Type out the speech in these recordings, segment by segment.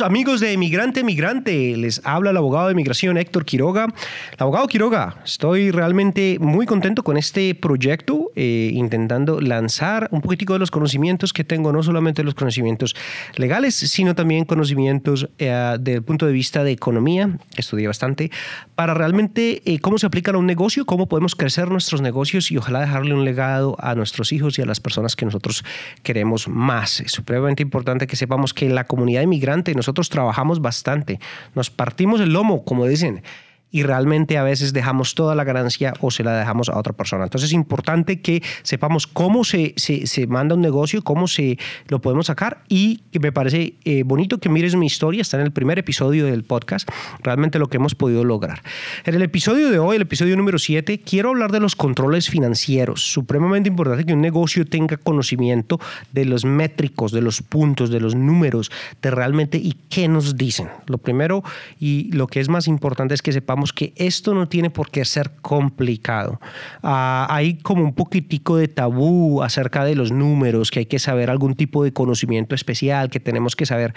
Amigos de Emigrante Migrante, les habla el abogado de migración Héctor Quiroga. El abogado Quiroga, estoy realmente muy contento con este proyecto, eh, intentando lanzar un poquitico de los conocimientos que tengo, no solamente los conocimientos legales, sino también conocimientos eh, del punto de vista de economía, estudié bastante, para realmente eh, cómo se aplica a un negocio, cómo podemos crecer nuestros negocios y ojalá dejarle un legado a nuestros hijos y a las personas que nosotros queremos más. Es supremamente importante que sepamos que la comunidad inmigrante nosotros trabajamos bastante, nos partimos el lomo, como dicen, y realmente a veces dejamos toda la ganancia o se la dejamos a otra persona. Entonces es importante que sepamos cómo se, se, manda un negocio, cómo se lo podemos sacar y que me parece eh, bonito que mires mi historia, está en el primer episodio del podcast, realmente lo que hemos podido lograr. En el episodio de hoy, el episodio número 7, quiero hablar de los controles financieros. Supremamente importante que un negocio tenga conocimiento de los métricos, de los puntos, de los números, de realmente y qué nos dicen. Lo primero y lo que es más importante es que sepamos que esto no tiene por qué ser complicado. Ah, hay como un poquitico de tabú acerca de los números, que hay que saber algún tipo de conocimiento especial, que tenemos que saber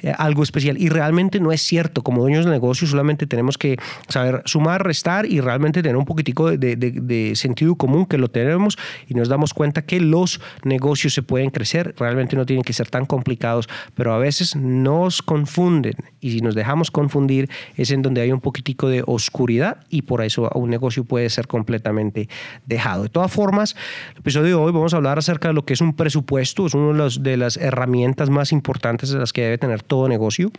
eh, algo especial. Y realmente no es cierto. Como dueños de negocio solamente tenemos que saber sumar, restar y realmente tener un poquitico de, de sentido común que lo tenemos y nos damos cuenta que los negocios se pueden crecer. Realmente no tienen que ser tan complicados, pero a veces nos confunden. Y si nos dejamos confundir es en donde hay un poquitico de oscuridad y por eso un negocio puede ser completamente dejado. De todas formas, el episodio de hoy vamos a hablar acerca de lo que es un presupuesto, es una de las herramientas más importantes de las que debe tener todo negocio.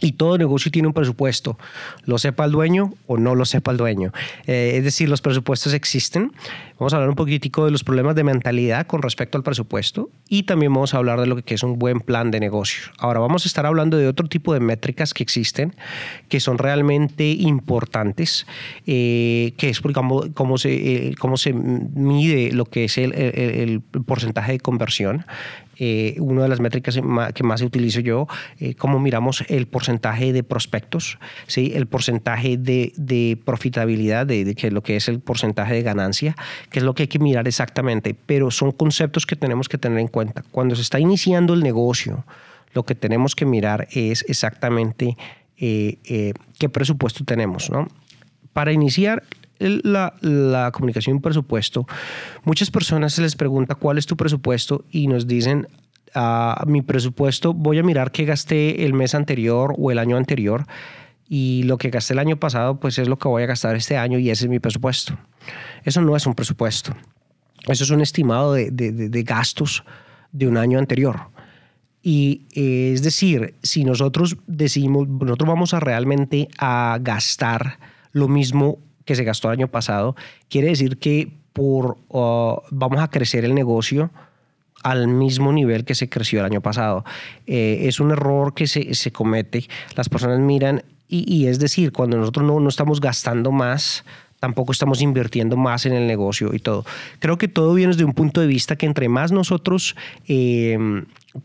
Y todo negocio tiene un presupuesto, lo sepa el dueño o no lo sepa el dueño. Eh, es decir, los presupuestos existen. Vamos a hablar un poquitico de los problemas de mentalidad con respecto al presupuesto y también vamos a hablar de lo que es un buen plan de negocio. Ahora vamos a estar hablando de otro tipo de métricas que existen, que son realmente importantes, eh, que es cómo, cómo, se, eh, cómo se mide lo que es el, el porcentaje de conversión. Eh, una de las métricas que más utilizo yo, eh, cómo miramos el porcentaje de prospectos, ¿sí? el porcentaje de, profitabilidad, de, que lo que es el porcentaje de ganancia, que es lo que hay que mirar exactamente, pero son conceptos que tenemos que tener en cuenta. Cuando se está iniciando el negocio, lo que tenemos que mirar es exactamente eh, qué presupuesto tenemos. ¿no? Para iniciar, la, comunicación presupuesto, muchas personas se les pregunta cuál es tu presupuesto y nos dicen, ah, mi presupuesto, voy a mirar qué gasté el mes anterior o el año anterior y lo que gasté el año pasado, pues es lo que voy a gastar este año y ese es mi presupuesto. Eso no es un presupuesto. Eso es un estimado de, de, de gastos de un año anterior. Y eh, es decir, si nosotros decimos, nosotros vamos a realmente a gastar lo mismo que se gastó el año pasado, quiere decir que por, uh, vamos a crecer el negocio al mismo nivel que se creció el año pasado. Eh, es un error que se, se comete. Las personas miran y, y, es decir, cuando nosotros no, no estamos gastando más, tampoco estamos invirtiendo más en el negocio y todo. Creo que todo viene desde un punto de vista que entre más nosotros eh,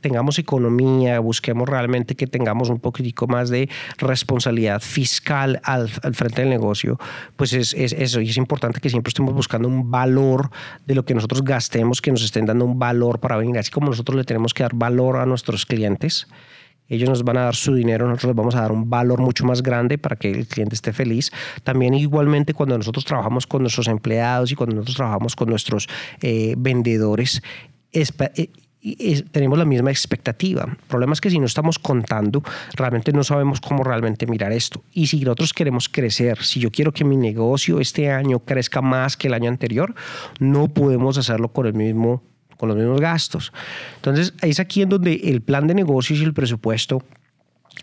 tengamos economía, busquemos realmente que tengamos un poquitico más de responsabilidad fiscal al, frente del negocio, pues es, eso. Y es importante que siempre estemos buscando un valor de lo que nosotros gastemos, que nos estén dando un valor para venir. Así como nosotros le tenemos que dar valor a nuestros clientes, ellos nos van a dar su dinero, nosotros les vamos a dar un valor mucho más grande para que el cliente esté feliz. También igualmente cuando nosotros trabajamos con nuestros empleados y cuando nosotros trabajamos con nuestros eh, vendedores, eh, tenemos la misma expectativa. El problema es que si no estamos contando, realmente no sabemos cómo realmente mirar esto. Y si nosotros queremos crecer, si yo quiero que mi negocio este año crezca más que el año anterior, no podemos hacerlo con el mismo con los mismos gastos. Entonces, es aquí en donde el plan de negocios y el presupuesto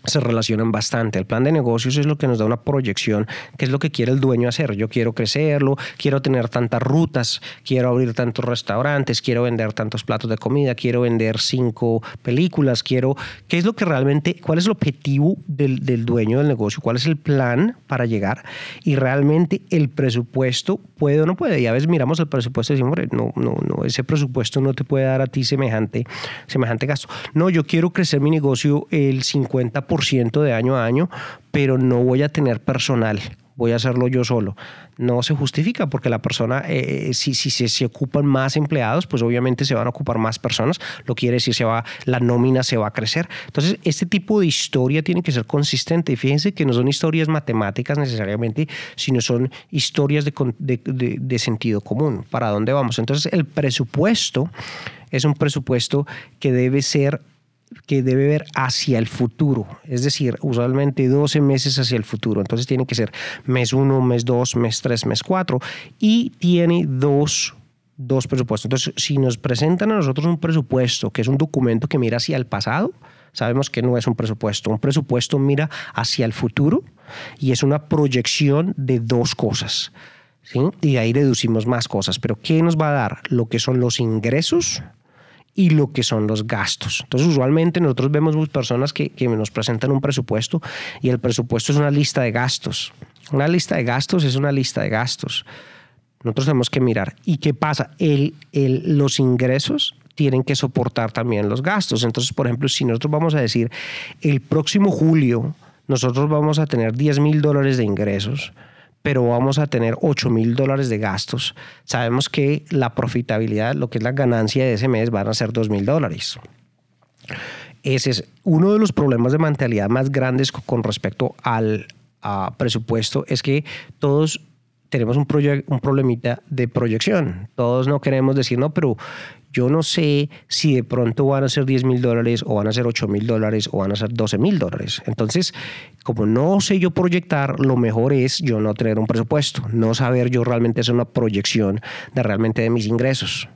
se relacionan bastante. El plan de negocios es lo que nos da una proyección, que es lo que quiere el dueño hacer. Yo quiero crecerlo, quiero tener tantas rutas, quiero abrir tantos restaurantes, quiero vender tantos platos de comida, quiero vender cinco películas, quiero... ¿Qué es lo que realmente, cuál es el objetivo del, del dueño del negocio? ¿Cuál es el plan para llegar? Y realmente el presupuesto puede o no puede. Y a veces miramos el presupuesto y decimos, no, no, no, ese presupuesto no te puede dar a ti semejante, semejante gasto. No, yo quiero crecer mi negocio el 50% de año a año, pero no voy a tener personal voy a hacerlo yo solo. No se justifica porque la persona, eh, si, si, se ocupan más empleados, pues obviamente se van a ocupar más personas, lo quiere decir, se va, la nómina se va a crecer. Entonces, este tipo de historia tiene que ser consistente. Y fíjense que no son historias matemáticas necesariamente, sino son historias de, de, de sentido común. ¿Para dónde vamos? Entonces, el presupuesto es un presupuesto que debe ser que debe ver hacia el futuro, es decir, usualmente 12 meses hacia el futuro. Entonces tiene que ser mes 1, mes 2, mes 3, mes 4 y tiene dos, dos presupuestos. Entonces, si nos presentan a nosotros un presupuesto, que es un documento que mira hacia el pasado, sabemos que no es un presupuesto. Un presupuesto mira hacia el futuro y es una proyección de dos cosas. ¿sí? Y ahí deducimos más cosas. Pero ¿qué nos va a dar? Lo que son los ingresos y lo que son los gastos. Entonces, usualmente nosotros vemos personas que, que, nos presentan un presupuesto y el presupuesto es una lista de gastos. Una lista de gastos es una lista de gastos. Nosotros tenemos que mirar. ¿Y qué pasa? El, el, los ingresos tienen que soportar también los gastos. Entonces, por ejemplo, si nosotros vamos a decir, el próximo julio nosotros vamos a tener 10 mil dólares de ingresos, pero vamos a tener 8 mil dólares de gastos. Sabemos que la profitabilidad, lo que es la ganancia de ese mes, van a ser 2 mil dólares. Ese es uno de los problemas de mentalidad más grandes con respecto al presupuesto, es que todos tenemos un, un problemita de proyección. Todos no queremos decir, no, pero yo no sé si de pronto van a ser 10 mil dólares o van a ser 8 mil dólares o van a ser 12 mil dólares. Entonces, como no sé yo proyectar, lo mejor es yo no tener un presupuesto, no saber yo realmente hacer una proyección de realmente de mis ingresos.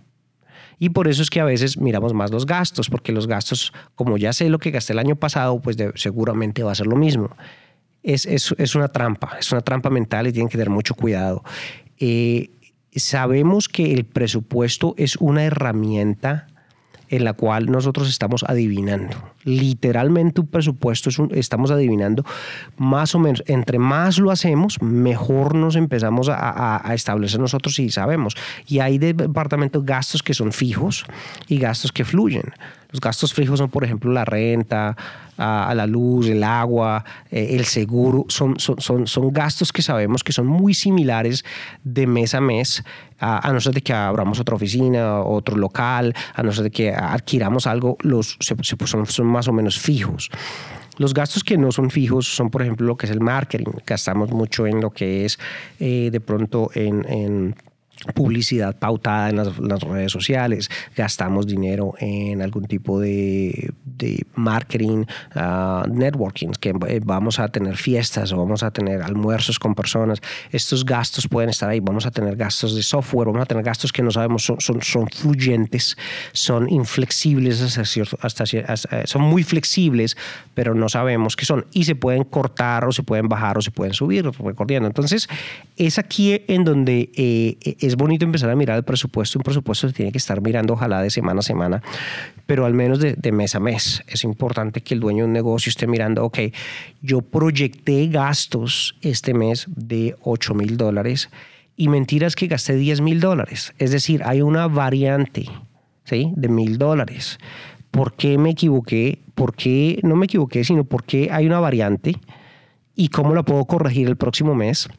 Y por eso es que a veces miramos más los gastos, porque los gastos, como ya sé lo que gasté el año pasado, pues seguramente va a ser lo mismo. Es, es, es, una trampa, es una trampa mental y tienen que tener mucho cuidado. Eh, sabemos que el presupuesto es una herramienta en la cual nosotros estamos adivinando. Literalmente un presupuesto es un, estamos adivinando más o menos, entre más lo hacemos, mejor nos empezamos a, a establecer nosotros y sabemos. Y hay departamentos gastos que son fijos y gastos que fluyen. Los gastos fijos son, por ejemplo, la renta, a, la luz, el agua, eh, el seguro. Son, son, son, gastos que sabemos que son muy similares de mes a mes, a, no ser de que abramos otra oficina, otro local, a no ser de que adquiramos algo, los, son, son más o menos fijos. Los gastos que no son fijos son, por ejemplo, lo que es el marketing. Gastamos mucho en lo que es eh, de pronto en publicidad pautada en las, redes sociales, gastamos dinero en algún tipo de, marketing, uh, networking, que eh, vamos a tener fiestas o vamos a tener almuerzos con personas. Estos gastos pueden estar ahí, vamos a tener gastos de software, vamos a tener gastos que no sabemos, son, son, son fluyentes, son inflexibles, hasta, hasta, son muy flexibles, pero no sabemos qué son y se pueden cortar o se pueden bajar o se pueden subir, recordando. Entonces, es aquí en donde eh, es bonito empezar a mirar el presupuesto. Un presupuesto se tiene que estar mirando, ojalá de semana a semana, pero al menos de, mes a mes. Es importante que el dueño de un negocio esté mirando, ok, yo proyecté gastos este mes de 8 mil dólares y mentiras que gasté 10 mil dólares. Es decir, hay una variante ¿sí? de mil dólares. ¿Por qué me equivoqué? ¿Por qué no me equivoqué? Sino por qué hay una variante y cómo la puedo corregir el próximo mes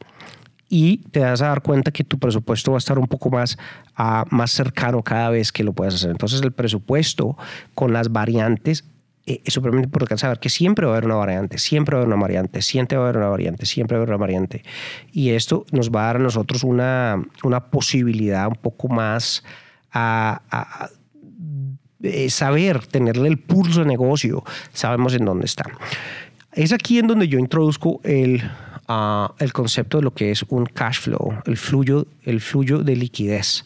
y te vas a dar cuenta que tu presupuesto va a estar un poco más, uh, más cercano cada vez que lo puedas hacer. Entonces el presupuesto con las variantes eh, es súper importante saber que siempre va a haber una variante, siempre va a haber una variante, siempre va a haber una variante, siempre va a haber una variante. Y esto nos va a dar a nosotros una, una posibilidad un poco más a, a saber, tenerle el pulso de negocio, sabemos en dónde está. Es aquí en donde yo introduzco el el concepto de lo que es un cash flow, el flujo, el flujo de liquidez,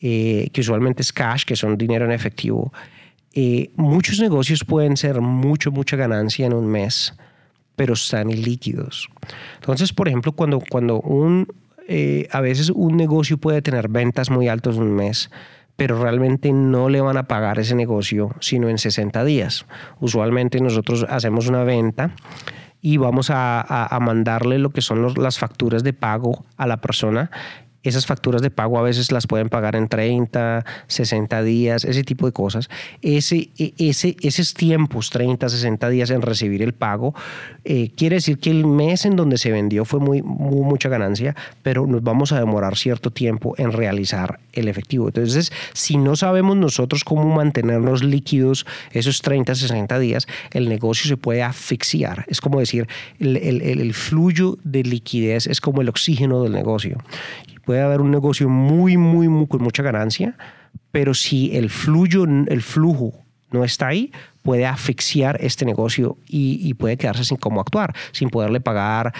eh, que usualmente es cash, que son dinero en efectivo. Eh, muchos negocios pueden ser mucho, mucha ganancia en un mes, pero están ilíquidos. Entonces, por ejemplo, cuando, cuando un, eh, a veces un negocio puede tener ventas muy altas un mes, pero realmente no le van a pagar ese negocio sino en 60 días. Usualmente nosotros hacemos una venta y vamos a, mandarle lo que son las facturas de pago a la persona esas facturas de pago a veces las pueden pagar en 30, 60 días, ese tipo de cosas. Ese, e, ese, esos tiempos, 30, 60 días en recibir el pago, eh, quiere decir que el mes en donde se vendió fue muy, mucha ganancia, pero nos vamos a demorar cierto tiempo en realizar el efectivo. Entonces, si no sabemos nosotros cómo mantenernos líquidos esos 30, 60 días, el negocio se puede asfixiar. Es como decir, el, el, el flujo de liquidez es como el oxígeno del negocio puede haber un negocio muy, muy, muy con mucha ganancia, pero si el flujo, el flujo no está ahí, puede asfixiar este negocio y, puede quedarse sin cómo actuar, sin poderle pagar,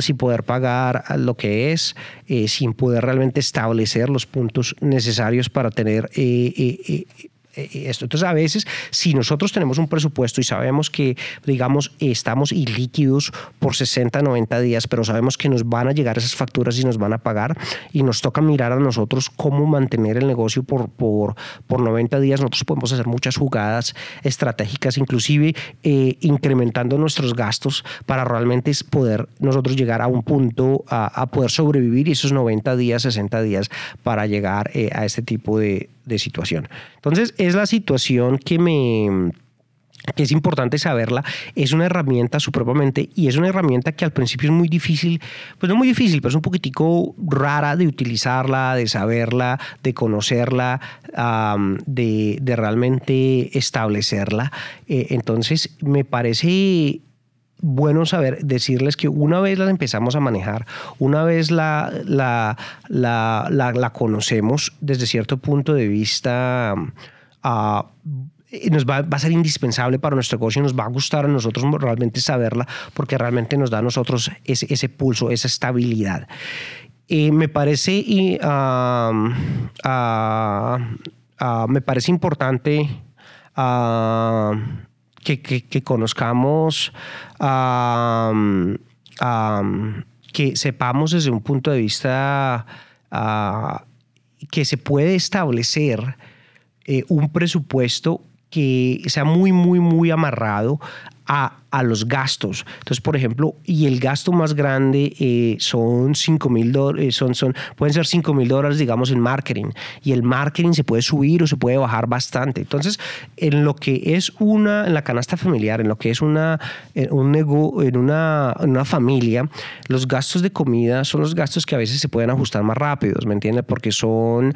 sin poder pagar lo que es, eh, sin poder realmente establecer los puntos necesarios para tener eh, eh, esto. Entonces, a veces, si nosotros tenemos un presupuesto y sabemos que, digamos, estamos ilíquidos por 60, 90 días, pero sabemos que nos van a llegar esas facturas y nos van a pagar y nos toca mirar a nosotros cómo mantener el negocio por, por, por 90 días, nosotros podemos hacer muchas jugadas estratégicas, inclusive eh, incrementando nuestros gastos para realmente poder nosotros llegar a un punto a, poder sobrevivir esos 90 días, 60 días para llegar eh, a este tipo de, de situación. Entonces, es la situación que me que es importante saberla, es una herramienta supremamente y es una herramienta que al principio es muy difícil, pues no muy difícil, pero es un poquitico rara de utilizarla, de saberla, de conocerla, de, de, realmente establecerla. Eh, entonces, me parece bueno saber, decirles que una vez la empezamos a manejar, una vez la, la, la, conocemos desde cierto punto de vista, nos va, a ser indispensable para nuestro negocio, nos va a gustar a nosotros realmente saberla, porque realmente nos da a nosotros ese, pulso, esa estabilidad. y me parece, y, me parece importante que, conozcamos, que sepamos desde un punto de vista ah, que se puede establecer eh, un presupuesto que sea muy, muy, muy amarrado a, a, los gastos. Entonces, por ejemplo, y el gasto más grande eh, son 5 mil dólares, eh, son, son, pueden ser 5 mil dólares, digamos, en marketing. Y el marketing se puede subir o se puede bajar bastante. Entonces, en lo que es una, en la canasta familiar, en lo que es una, en un nego, en una, una familia, los gastos de comida son los gastos que a veces se pueden ajustar más rápidos, ¿me entiendes? Porque son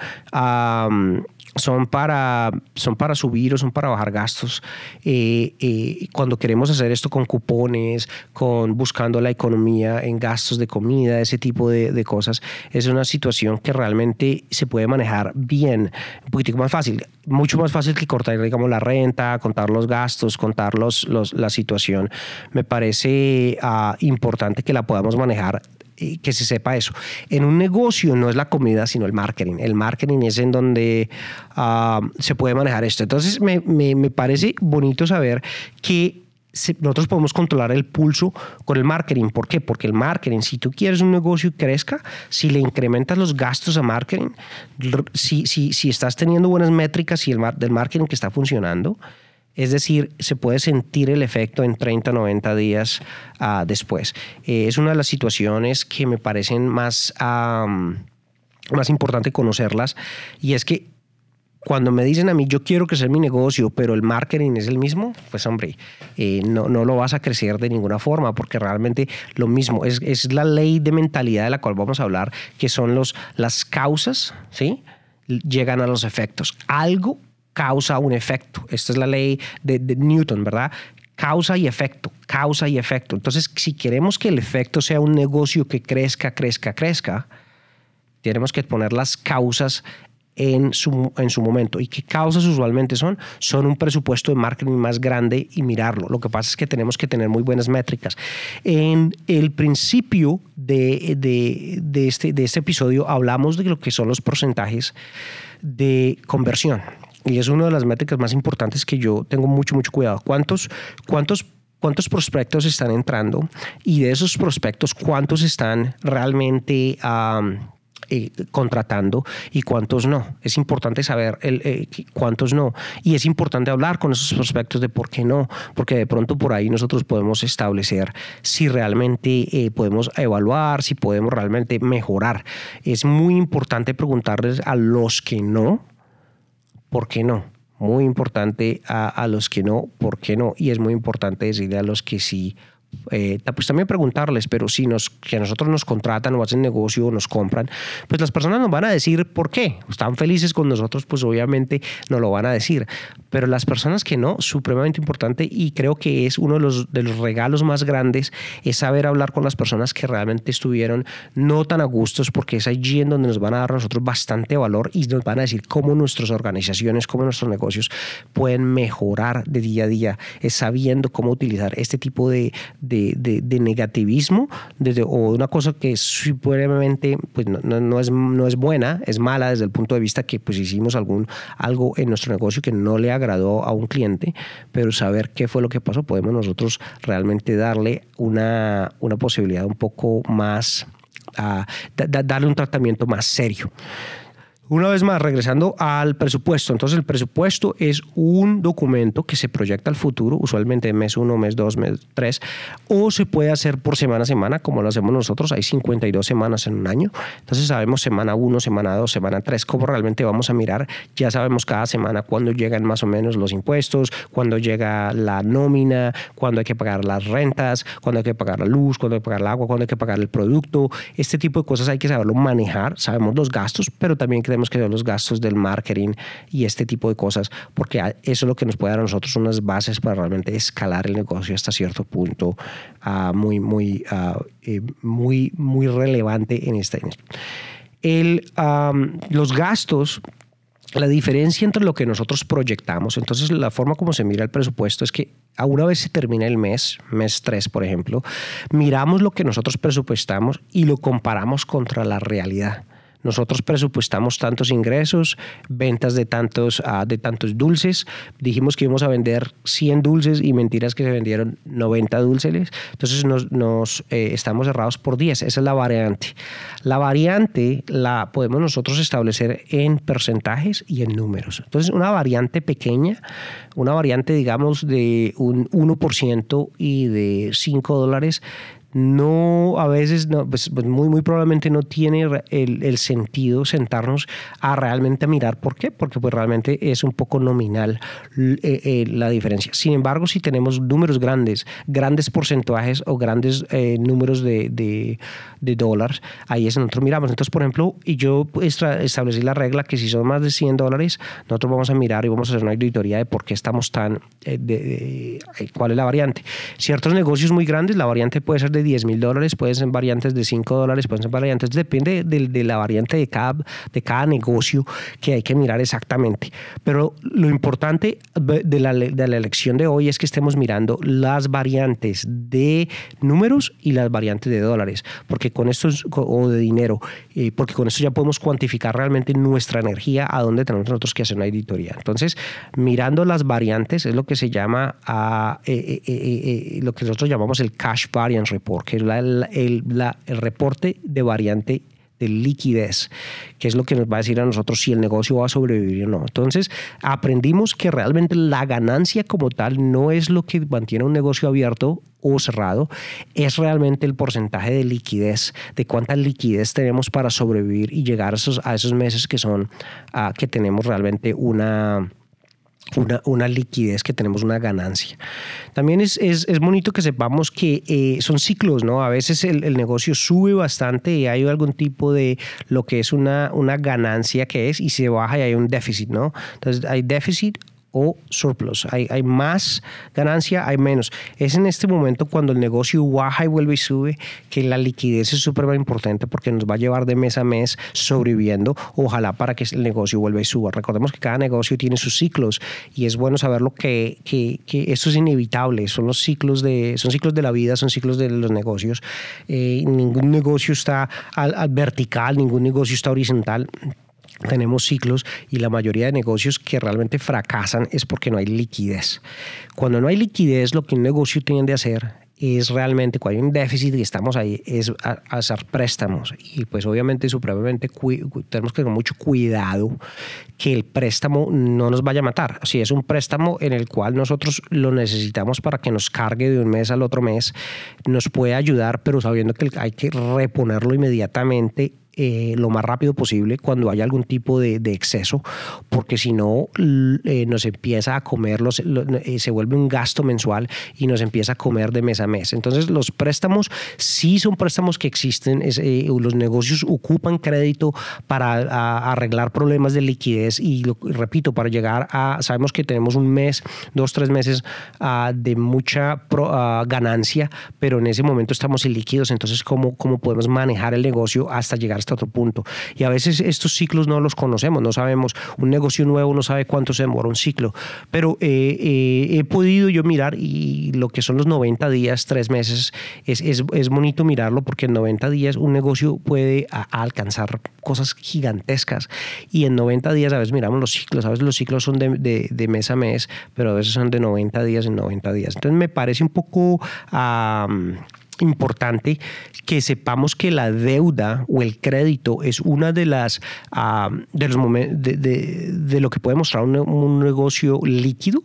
son para, son para subir o son para bajar gastos. Eh, eh, cuando queremos hacer esto con cupones, con buscando la economía en gastos de comida, ese tipo de, de cosas, es una situación que realmente se puede manejar bien, un poquitico más fácil, mucho más fácil que cortar, digamos, la renta, contar los gastos, contar los, la situación. Me parece ah, importante que la podamos manejar que se sepa eso. En un negocio no es la comida, sino el marketing. El marketing es en donde ah, se puede manejar esto. Entonces, me, me, parece bonito saber que nosotros podemos controlar el pulso con el marketing. ¿Por qué? Porque el marketing, si tú quieres un negocio y crezca, si le incrementas los gastos a marketing, si, si, si estás teniendo buenas métricas y el del marketing que está funcionando, es decir, se puede sentir el efecto en 30, 90 días uh, después. Eh, es una de las situaciones que me parecen más, um, más importante conocerlas y es que cuando me dicen a mí, yo quiero crecer mi negocio, pero el marketing es el mismo, pues hombre, eh, no, no lo vas a crecer de ninguna forma, porque realmente lo mismo, es, es, la ley de mentalidad de la cual vamos a hablar, que son los, las causas, ¿sí? Llegan a los efectos. Algo causa un efecto. Esta es la ley de, Newton, ¿verdad? Causa y efecto, causa y efecto. Entonces, si queremos que el efecto sea un negocio que crezca, crezca, crezca, tenemos que poner las causas en su, en su momento. ¿Y qué causas usualmente son? Son un presupuesto de marketing más grande y mirarlo. Lo que pasa es que tenemos que tener muy buenas métricas. En el principio de, de, de, este, de este episodio hablamos de lo que son los porcentajes de conversión y es una de las métricas más importantes que yo tengo mucho, mucho cuidado. ¿Cuántos, cuántos cuántos prospectos están entrando y de esos prospectos cuántos están realmente eh, contratando y cuántos no. Es importante saber el, eh, cuántos no. Y es importante hablar con esos prospectos de por qué no, porque de pronto por ahí nosotros podemos establecer si realmente eh, podemos evaluar, si podemos realmente mejorar. Es muy importante preguntarles a los que no, ¿por qué no? Muy importante a, a los que no, ¿por qué no? Y es muy importante decirle a los que sí, eh, pues también preguntarles, pero si nos, que nosotros nos contratan o hacen negocio o nos compran, pues las personas nos van a decir por qué. Están felices con nosotros, pues obviamente nos lo van a decir. Pero las personas que no, supremamente importante y creo que es uno de los, de los regalos más grandes, es saber hablar con las personas que realmente estuvieron no tan a gustos, porque es allí en donde nos van a dar a nosotros bastante valor y nos van a decir cómo nuestras organizaciones, cómo nuestros negocios pueden mejorar de día a día, es sabiendo cómo utilizar este tipo de, de, negativismo desde, o una cosa que supremamente pues no, no, es, no es buena, es mala desde el punto de vista que pues hicimos algún, algo en nuestro negocio que no le agradó a un cliente, pero saber qué fue lo que pasó, podemos nosotros realmente darle una, una posibilidad un poco más, a darle un tratamiento más serio. Una vez más, regresando al presupuesto. Entonces, el presupuesto es un documento que se proyecta al futuro, usualmente mes 1, mes 2, mes 3, o se puede hacer por semana a semana, como lo hacemos nosotros. Hay 52 semanas en un año. Entonces, sabemos semana 1, semana 2, semana 3, cómo realmente vamos a mirar. Ya sabemos cada semana cuándo llegan más o menos los impuestos, cuándo llega la nómina, cuándo hay que pagar las rentas, cuándo hay que pagar la luz, cuándo hay que pagar el agua, cuándo hay que pagar el producto. Este tipo de cosas hay que saberlo manejar. Sabemos los gastos, pero también queremos que los gastos del marketing y este tipo de cosas, porque eso es lo que nos puede dar a nosotros unas bases para realmente escalar el negocio hasta cierto punto uh, muy, muy, uh, eh, muy, muy relevante en esta. El, um, los gastos la diferencia entre lo que nosotros proyectamos, entonces la forma como se mira el presupuesto es que a una vez se termina el mes, mes 3 por ejemplo, miramos lo que nosotros presupuestamos y lo comparamos contra la realidad. Nosotros presupuestamos tantos ingresos, ventas de tantos, uh, de tantos dulces. Dijimos que íbamos a vender 100 dulces y mentiras que se vendieron 90 dulces. Entonces nos, nos eh, estamos cerrados por 10. Esa es la variante. La variante la podemos nosotros establecer en porcentajes y en números. Entonces una variante pequeña, una variante digamos de un 1% y de 5 dólares no, a veces, no, pues, pues, muy, muy probablemente no tiene el, el, sentido sentarnos a realmente mirar por qué, porque pues realmente es un poco nominal eh, eh, la diferencia. Sin embargo, si tenemos números grandes, grandes porcentajes o grandes eh, números de, de, de, dólares, ahí es nosotros miramos. Entonces, por ejemplo, y yo establecí la regla que si son más de 100 dólares, nosotros vamos a mirar y vamos a hacer una auditoría de por qué estamos tan, de, cuál es la variante. Ciertos negocios muy grandes, la variante puede ser de 10 mil dólares, pueden ser variantes de 5 dólares, pueden ser variantes, depende de, de, la variante de cada, de cada negocio que hay que mirar exactamente. Pero lo importante de la, de la elección de hoy es que estemos mirando las variantes de números y las variantes de dólares, porque con esto, o de dinero, eh, porque con esto ya podemos cuantificar realmente nuestra energía a dónde tenemos nosotros que hacer una editoría. Entonces, mirando las variantes es lo que se llama, a, eh, eh, lo que nosotros llamamos el Cash Variance Report que es el, el reporte de variante de liquidez, que es lo que nos va a decir a nosotros si el negocio va a sobrevivir o no. Entonces, aprendimos que realmente la ganancia como tal no es lo que mantiene un negocio abierto o cerrado, es realmente el porcentaje de liquidez, de cuánta liquidez tenemos para sobrevivir y llegar a esos, a esos meses que son, uh, que tenemos realmente una una, liquidez, que tenemos una ganancia. También es, es, es bonito que sepamos que eh, son ciclos, ¿no? A veces el, el, negocio sube bastante y hay algún tipo de lo que es una, una ganancia que es y se baja y hay un déficit, ¿no? Entonces hay déficit o surplus. Hay, hay más ganancia, hay menos. Es en este momento cuando el negocio baja y vuelve y sube que la liquidez es súper importante porque nos va a llevar de mes a mes sobreviviendo, ojalá para que el negocio vuelva y suba. Recordemos que cada negocio tiene sus ciclos y es bueno saberlo que, que, que esto es inevitable, son los ciclos de, son ciclos de la vida, son ciclos de los negocios. Eh, ningún negocio está al, al vertical, ningún negocio está horizontal tenemos ciclos y la mayoría de negocios que realmente fracasan es porque no hay liquidez. Cuando no hay liquidez, lo que un negocio tiende a hacer es realmente cuando hay un déficit y estamos ahí, es hacer préstamos. Y pues obviamente supremamente tenemos que tener mucho cuidado que el préstamo no nos vaya a matar. Si es un préstamo en el cual nosotros lo necesitamos para que nos cargue de un mes al otro mes, nos puede ayudar, pero sabiendo que hay que reponerlo inmediatamente eh, lo más rápido posible cuando haya algún tipo de, exceso, porque si no eh, nos empieza a comer, los, eh, se vuelve un gasto mensual y nos empieza a comer de mes a mes. Entonces los préstamos sí son préstamos que existen, los negocios ocupan crédito para arreglar problemas de liquidez y, repito, para llegar a, sabemos que tenemos un mes, dos, tres meses ah, de mucha ah, ganancia, pero en ese momento estamos ilíquidos, entonces ¿cómo, ¿cómo podemos manejar el negocio hasta llegar hasta otro punto. Y a veces estos ciclos no los conocemos, no sabemos, un negocio nuevo no sabe cuánto se demora un ciclo, pero eh, eh, he podido yo mirar y lo que son los 90 días, tres meses, es, es, es bonito mirarlo porque en 90 días un negocio puede alcanzar cosas gigantescas y en 90 días a veces miramos los ciclos, a veces los ciclos son de, de, mes a mes, pero a veces son de 90 días en 90 días. Entonces me parece un poco importante que sepamos que la deuda o el crédito es una de las ah, de los de, lo que puede mostrar un, negocio líquido.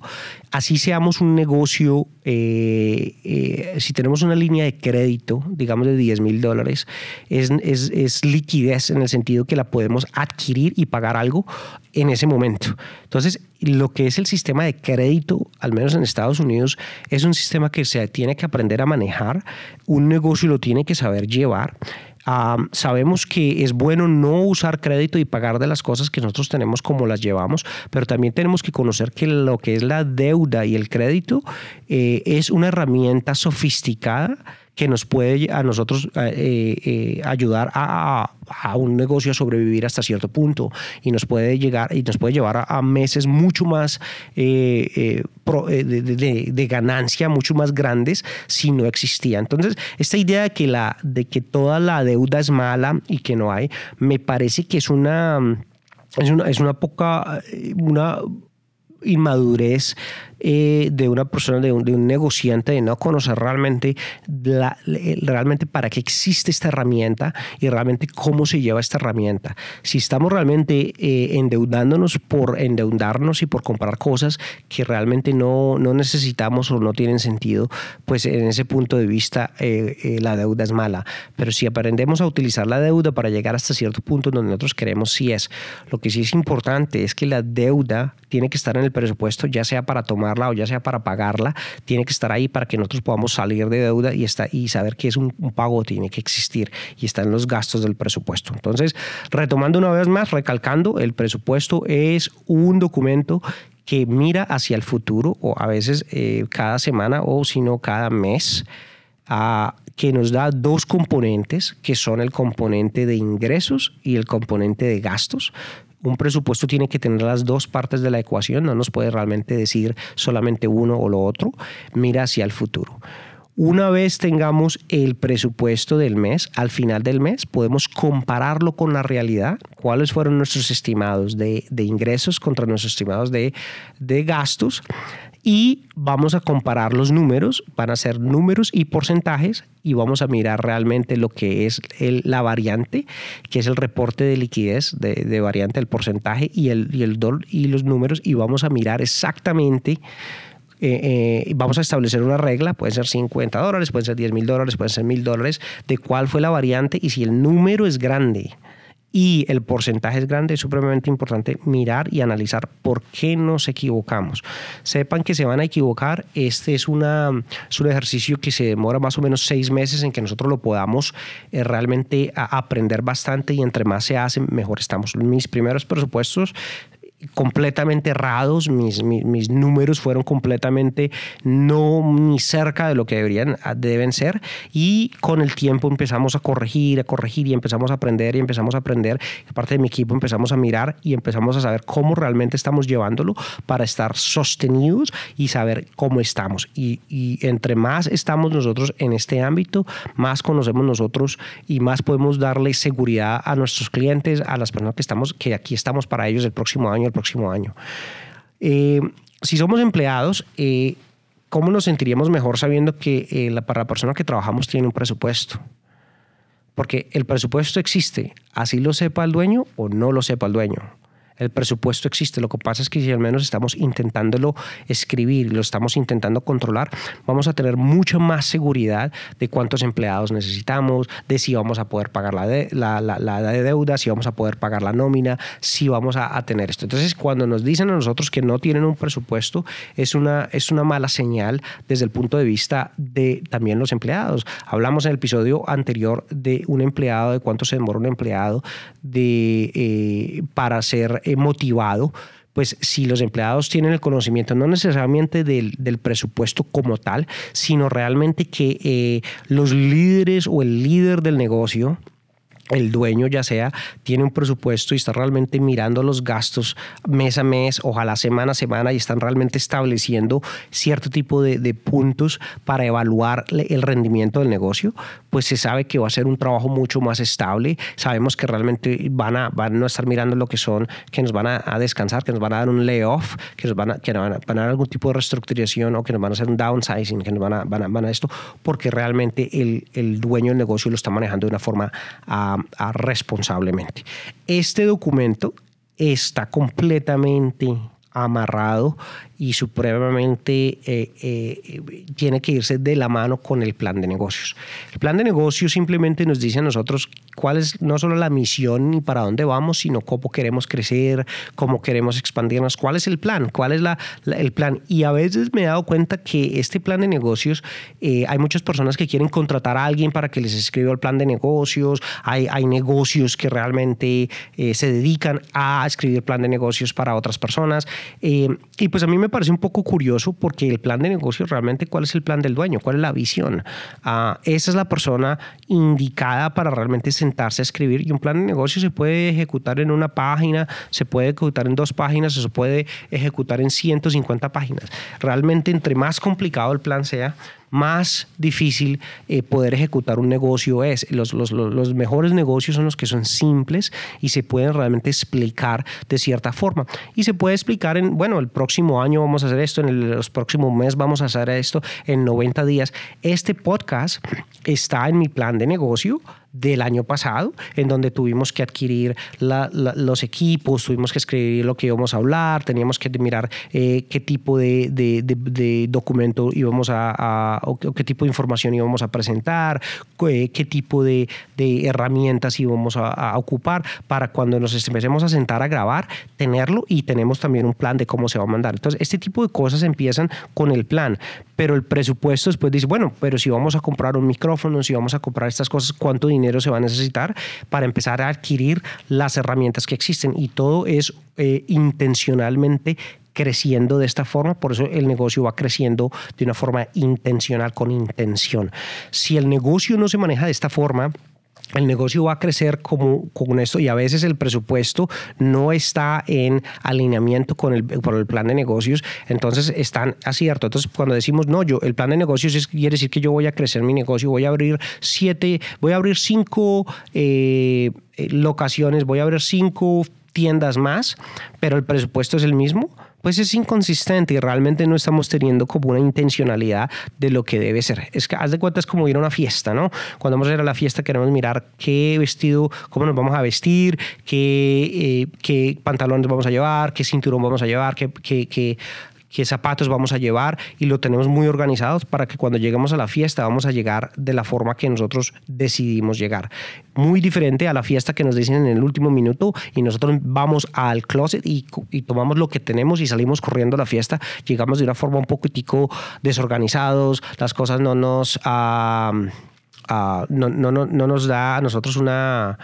Así seamos un negocio eh, eh, si tenemos una línea de crédito digamos de 10 mil dólares es, es, es, liquidez en el sentido que la podemos adquirir y pagar algo en ese momento. Entonces lo que es el sistema de crédito, al menos en Estados Unidos, es un sistema que se tiene que aprender a manejar, un negocio lo tiene que saber llevar. sabemos que es bueno no usar crédito y pagar de las cosas que nosotros tenemos como las llevamos, pero también tenemos que conocer que lo que es la deuda y el crédito eh, es una herramienta sofisticada que nos puede a nosotros eh, eh, ayudar a, un negocio a sobrevivir hasta cierto punto y nos puede llegar y nos puede llevar a, meses mucho más eh, de, ganancia, mucho más grandes si no existía. Entonces, esta idea de que, la, de que toda la deuda es mala y que no hay, me parece que es una, es una, es una poca, una inmadurez eh, de una persona, de un, de un, negociante, de no conocer realmente, realmente para qué existe esta herramienta y realmente cómo se lleva esta herramienta. Si estamos realmente eh, endeudándonos por endeudarnos y por comprar cosas que realmente no, no necesitamos o no tienen sentido, pues en ese punto de vista eh, la deuda es mala. Pero si aprendemos a utilizar la deuda para llegar hasta cierto punto donde nosotros queremos, sí es. Lo que sí es importante es que la deuda tiene que estar en el presupuesto, ya sea para tomar o ya sea para pagarla, tiene que estar ahí para que nosotros podamos salir de deuda y, está, y saber que es un, pago, tiene que existir y está en los gastos del presupuesto. Entonces, retomando una vez más, recalcando, el presupuesto es un documento que mira hacia el futuro o a veces eh, cada semana o si no cada mes. que nos da dos componentes, que son el componente de ingresos y el componente de gastos un presupuesto tiene que tener las dos partes de la ecuación, no nos puede realmente decir solamente uno o lo otro, mira hacia el futuro. Una vez tengamos el presupuesto del mes, al final del mes podemos compararlo con la realidad, cuáles fueron nuestros estimados de, ingresos contra nuestros estimados de, de gastos y vamos a comparar los números, van a ser números y porcentajes y vamos a mirar realmente lo que es la variante, que es el reporte de liquidez de, variante, el porcentaje y, el, y, el y los números y vamos a mirar exactamente eh, eh, vamos a establecer una regla, pueden ser 50 dólares, pueden ser 10 mil dólares, pueden ser mil dólares, de cuál fue la variante y si el número es grande, y el porcentaje es grande, es supremamente importante mirar y analizar por qué nos equivocamos. Sepan que se van a equivocar, este es, una, un ejercicio que se demora más o menos seis meses en que nosotros lo podamos eh, realmente aprender bastante y entre más se hace, mejor estamos. Mis primeros presupuestos completamente errados, mis, mis, números fueron completamente no ni cerca de lo que deberían, ah, deben ser y con el tiempo empezamos a corregir, a corregir y empezamos a aprender y empezamos a aprender. Parte de mi equipo empezamos a mirar y empezamos a saber cómo realmente estamos llevándolo para estar sostenidos y saber cómo estamos. Y, y entre más estamos nosotros en este ámbito, más conocemos nosotros y más podemos darle seguridad a nuestros clientes, a las personas que estamos, que aquí estamos para ellos el próximo año el próximo año. Eh, si somos empleados, eh, ¿cómo nos sentiríamos mejor sabiendo que eh, para la persona que trabajamos tiene un presupuesto? Porque el presupuesto existe, así lo sepa el dueño o no lo sepa el dueño el presupuesto existe. Lo que pasa es que si al menos estamos intentándolo escribir, lo estamos intentando controlar, vamos a tener mucha más seguridad de cuántos empleados necesitamos, de si vamos a poder pagar la, de, la, la, deuda, si vamos a poder pagar la nómina, si vamos a, tener esto. Entonces, cuando nos dicen a nosotros que no tienen un presupuesto, es una, es una mala señal desde el punto de vista de también los empleados. Hablamos en el episodio anterior de un empleado, de cuánto se demora un empleado de, eh, para ser motivado, pues si los empleados tienen el conocimiento no necesariamente del, presupuesto como tal, sino realmente que eh, los líderes o el líder del negocio el dueño ya sea tiene un presupuesto y está realmente mirando los gastos mes a mes, ojalá semana a semana y están realmente estableciendo cierto tipo de, puntos para evaluar el rendimiento del negocio, pues se sabe que va a ser un trabajo mucho más estable. Sabemos que realmente van a, van a estar mirando lo que son, que nos van a, descansar, que nos van a dar un layoff, que nos van a, que van a, dar algún tipo de reestructuración o que nos van a hacer un downsizing, que nos van a, van a, van a esto, porque realmente el, el, dueño del negocio lo está manejando de una forma responsablemente. Este documento está completamente amarrado y supremamente eh, eh, tiene que irse de la mano con el plan de negocios. El plan de negocios simplemente nos dice a nosotros cuál es no solo la misión ni para dónde vamos, sino cómo queremos crecer, cómo queremos expandirnos, cuál es el plan, cuál es la, el plan. Y a veces me he dado cuenta que este plan de negocios, eh, hay muchas personas que quieren contratar a alguien para que les escriba el plan de negocios, hay, hay negocios que realmente se dedican a escribir plan de negocios para otras personas. y pues a mí me parece un poco curioso porque el plan de negocio realmente, ¿cuál es el plan del dueño? ¿Cuál es la visión? Ah, esa es la persona indicada para realmente sentarse a escribir y un plan de negocio se puede ejecutar en una página, se puede ejecutar en dos páginas, se puede ejecutar en 150 páginas. Realmente, entre más complicado el plan sea, más difícil eh, poder ejecutar un negocio es. Los, los, los, mejores negocios son los que son simples y se pueden realmente explicar de cierta forma. Y se puede explicar en, bueno, el próximo año vamos a hacer esto, en los próximos meses vamos a hacer esto, en 90 días. Este podcast está en mi plan de negocio del año pasado, en donde tuvimos que adquirir los equipos, tuvimos que escribir lo que íbamos a hablar, teníamos que mirar eh, qué tipo de, de, documento íbamos a, o qué tipo de información íbamos a presentar, qué, tipo de, herramientas íbamos a, a, ocupar para cuando nos empecemos a sentar a grabar, tenerlo y tenemos también un plan de cómo se va a mandar. Entonces, este tipo de cosas empiezan con el plan, pero el presupuesto después dice, bueno, pero si vamos a comprar un micrófono, si vamos a comprar estas cosas, ¿cuánto dinero se va a necesitar para empezar a adquirir las herramientas que existen? Y todo es eh, intencionalmente creciendo de esta forma, por eso el negocio va creciendo de una forma intencional, con intención. Si el negocio no se maneja de esta forma, el negocio va a crecer como, con esto y a veces el presupuesto no está en alineamiento con el, por el plan de negocios, entonces están acierto. Entonces, cuando decimos, no, yo, el plan de negocios es, quiere decir que yo voy a crecer mi negocio, voy a abrir siete, voy a abrir cinco eh, locaciones, voy a abrir cinco tiendas más, pero el presupuesto es el mismo pues es inconsistente y realmente no estamos teniendo como una intencionalidad de lo que debe ser. Es que haz de cuenta es como ir a una fiesta, ¿no? Cuando vamos a ir a la fiesta queremos mirar qué vestido, cómo nos vamos a vestir, qué, eh, qué pantalones vamos a llevar, qué cinturón vamos a llevar, qué, qué, qué qué zapatos vamos a llevar y lo tenemos muy organizados para que cuando lleguemos a la fiesta vamos a llegar de la forma que nosotros decidimos llegar. Muy diferente a la fiesta que nos dicen en el último minuto y nosotros vamos al closet y, tomamos lo que tenemos y salimos corriendo a la fiesta. Llegamos de una forma un poquitico desorganizados, las cosas no nos... No, no, no, nos da a nosotros una,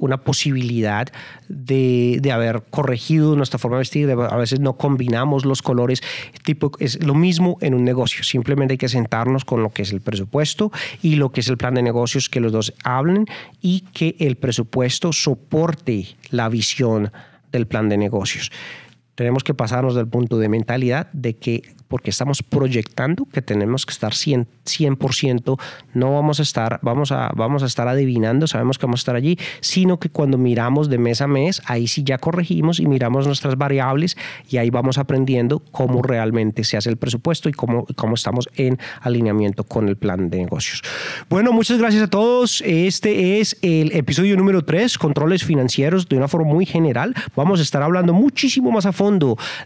una posibilidad de, de, haber corregido nuestra forma de vestir, a veces no combinamos los colores, tipo, es lo mismo en un negocio, simplemente hay que sentarnos con lo que es el presupuesto y lo que es el plan de negocios, que los dos hablen y que el presupuesto soporte la visión del plan de negocios. Tenemos que pasarnos del punto de mentalidad de que porque estamos proyectando que tenemos que estar 100%, 100% no vamos a estar, vamos a, vamos a estar adivinando, sabemos que vamos a estar allí, sino que cuando miramos de mes a mes, ahí sí ya corregimos y miramos nuestras variables y ahí vamos aprendiendo cómo realmente se hace el presupuesto y cómo, cómo estamos en alineamiento con el plan de negocios. Bueno, muchas gracias a todos. Este es el episodio número 3, controles financieros de una forma muy general. Vamos a estar hablando muchísimo más a fondo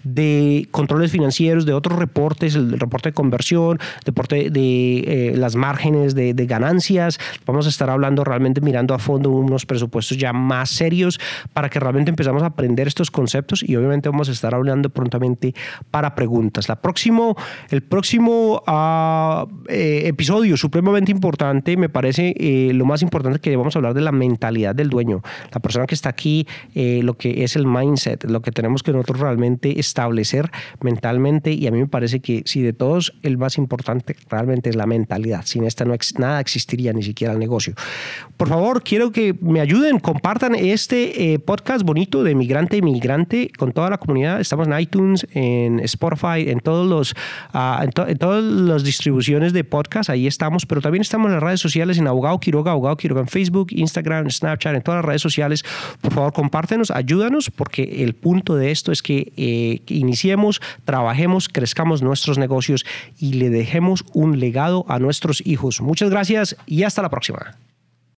de controles financieros, de otros reportes el reporte de conversión, deporte de eh, las márgenes de, ganancias. Vamos a estar hablando realmente mirando a fondo unos presupuestos ya más serios para que realmente empezamos a aprender estos conceptos y obviamente vamos a estar hablando prontamente para preguntas. La próximo, el próximo uh, episodio supremamente importante, me parece eh, lo más importante que vamos a hablar de la mentalidad del dueño. La persona que está aquí, lo que es el mindset, lo que tenemos que nosotros realmente establecer mentalmente y a mí me parece que si de todos el más importante realmente es la mentalidad. Sin esta no nada existiría ni siquiera el negocio. Por favor, quiero que me ayuden, compartan este eh, podcast bonito de Migrante Migrante con toda la comunidad. Estamos en iTunes, en Spotify, en todos los uh, en, todas las distribuciones de podcast. Ahí estamos, pero también estamos en las redes sociales en Abogado Quiroga, Abogado Quiroga en Facebook, Instagram, Snapchat, en todas las redes sociales. Por favor, compártenos, ayúdanos, porque el punto de esto es eh, iniciemos, trabajemos, crezcamos nuestros negocios y le dejemos un legado a nuestros hijos. Muchas gracias y hasta la próxima.